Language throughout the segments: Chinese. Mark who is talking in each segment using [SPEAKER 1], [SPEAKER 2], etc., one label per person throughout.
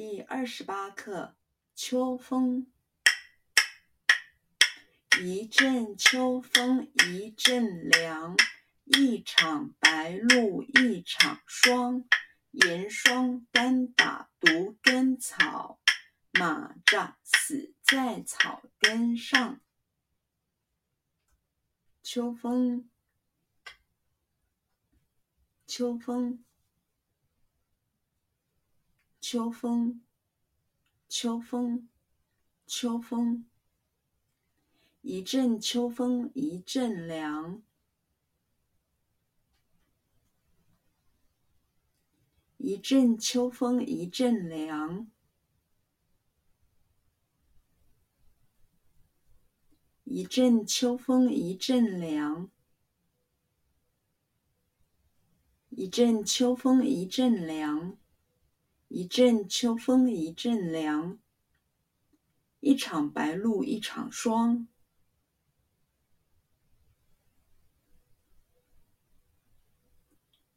[SPEAKER 1] 第二十八课：秋风。一阵秋风一阵凉，一场白露一场霜。严霜单打独根草，蚂蚱死在草根上。秋风，秋风。秋风，秋风，秋风。一阵秋风一阵凉，一阵秋风一阵凉，一阵秋风一阵凉，一阵秋风一阵凉。一阵秋风一阵凉，一场白露一场霜。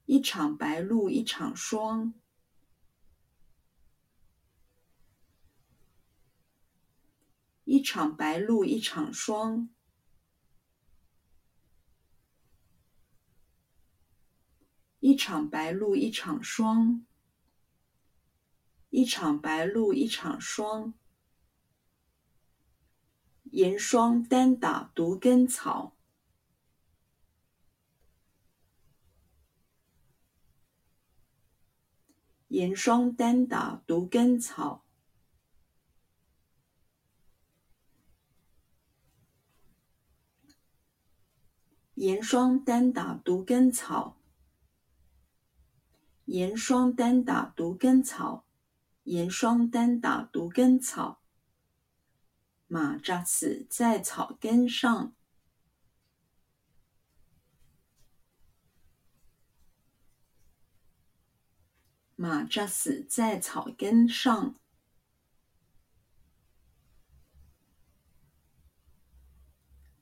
[SPEAKER 1] 一场白露一场霜。一场白露一场霜。一场白露一场霜。一场白露一场霜，严霜单打独根草。严霜单打独根草。严霜单打独根草。严霜单打独根草。严霜单打独根草，蚂蚱死在草根上。蚂蚱死在草根上。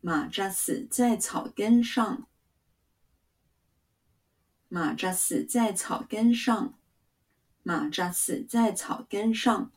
[SPEAKER 1] 蚂蚱死在草根上。蚂蚱死在草根上。蚂蚱死在草根上。